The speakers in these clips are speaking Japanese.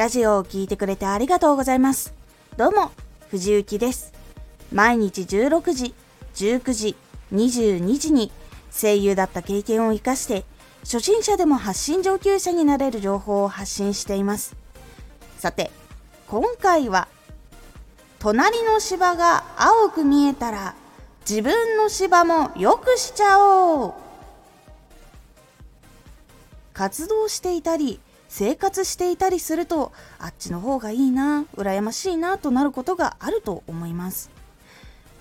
ラジオを聴いてくれてありがとうございます。どうも、藤幸です。毎日16時、19時、22時に声優だった経験を活かして初心者でも発信上級者になれる情報を発信しています。さて、今回は隣の芝が青く見えたら自分の芝も良くしちゃおう活動していたり生活していたりするとあっちの方がいいな羨ましいなとなることがあると思います。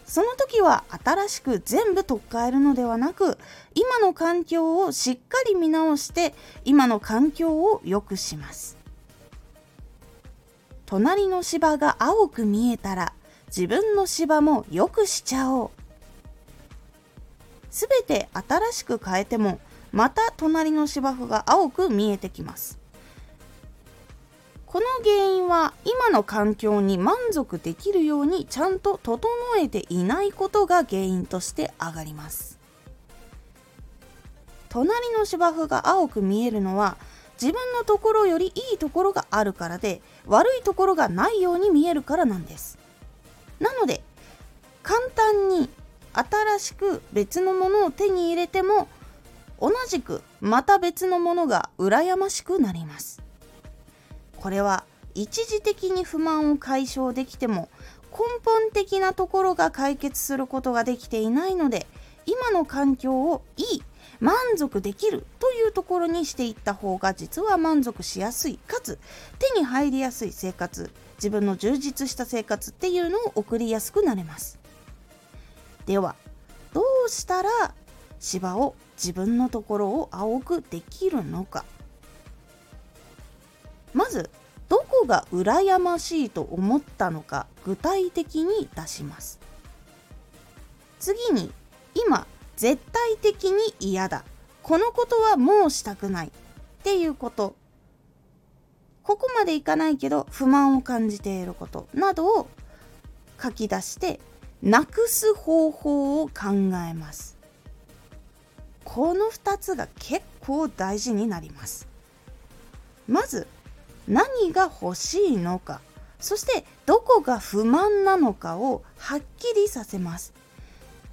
その時は新しく全部取っ換えるのではなく今の環境をしっかり見直して今の環境を良くします。隣の芝が青く見えたら自分の芝も良くしちゃおう。すべて新しく変えてもまた隣の芝生が青く見えてきます。この原因は今の環境に満足できるようにちゃんと整えていないことが原因として上がります。隣の芝生が青く見えるのは自分のところよりいいところがあるからで悪いところがないように見えるからなんです。なので簡単に新しく別のものを手に入れても同じくまた別のものが羨ましくなります。これは一時的に不満を解消できても根本的なところが解決することができていないので今の環境をいい満足できるというところにしていった方が実は満足しやすいかつ手に入りやすい生活自分の充実した生活っていうのを送りやすくなれます。ではどうしたら芝を自分のところを青くできるのか。まずどこが羨ましいと思ったのか具体的に出します。次に今絶対的に嫌だ。このことはもうしたくないっていうこと。ここまでいかないけど不満を感じていること。などを書き出してなくす方法を考えます。この2つが結構大事になります。まず何が欲しいのかそしてどこが不満なのかをはっきりさせます。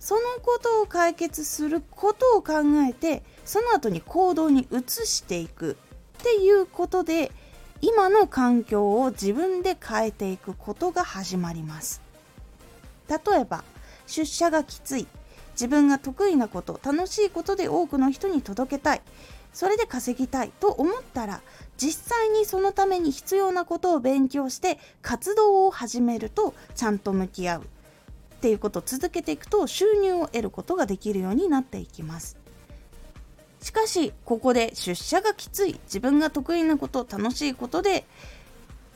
そのことを解決することを考えてその後に行動に移していくっていうことで今の環境を自分で変えていくことが始まります。例えば出社がきつい。自分が得意なこと楽しいことで多くの人に届けたい。それで稼ぎたいと思ったら実際にそのために必要なことを勉強して活動を始めるとちゃんと向き合う。っていうことを続けていくと収入を得ることができるようになっていきます。しかしここで出社がきつい。自分が得意なこと楽しいことで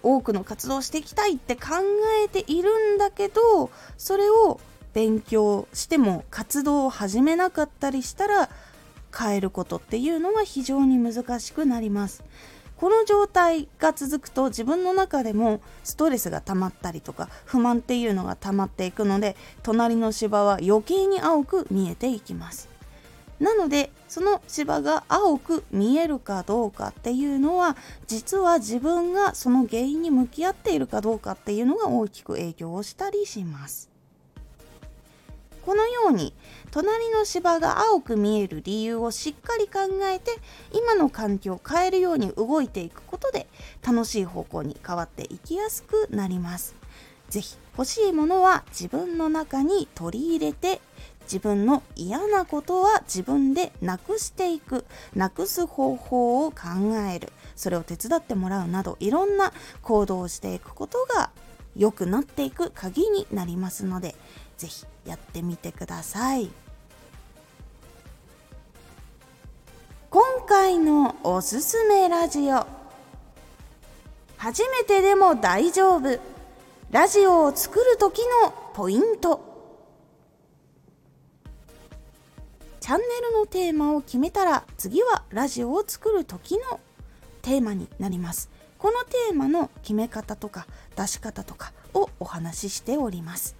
多くの活動していきたいって考えているんだけどそれを勉強しても活動を始めなかったりしたら変えることっていうのは非常に難しくなります。この状態が続くと自分の中でもストレスが溜まったりとか不満っていうのが溜まっていくので隣の芝は余計に青く見えていきます。なのでその芝が青く見えるかどうかっていうのは実は自分がその原因に向き合っているかどうかっていうのが大きく影響をしたりします。このように隣の芝が青く見える理由をしっかり考えて今の環境を変えるように動いていくことで楽しい方向に変わっていきやすくなります。是非欲しいものは自分の中に取り入れて自分の嫌なことは自分でなくしていくなくす方法を考えるそれを手伝ってもらうなどいろんな行動をしていくことが良くなっていく鍵になりますのでぜひやってみてください。今回のおすすめラジオ。初めてでも大丈夫。ラジオを作る時のポイント。チャンネルのテーマを決めたら次はラジオを作る時のテーマになります。このテーマの決め方とか出し方とかをお話ししております。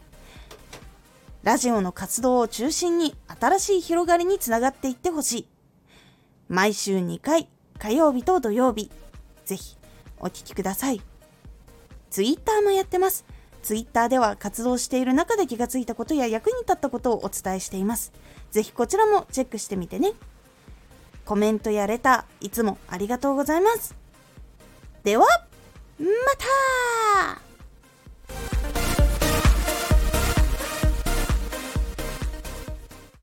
ラジオの活動を中心に新しい広がりにつながっていってほしい。毎週2回、火曜日と土曜日、ぜひお聴きください。ツイッターもやってます。ツイッターでは活動している中で気がついたことや役に立ったことをお伝えしています。ぜひこちらもチェックしてみてね。コメントやレター、いつもありがとうございます。では、また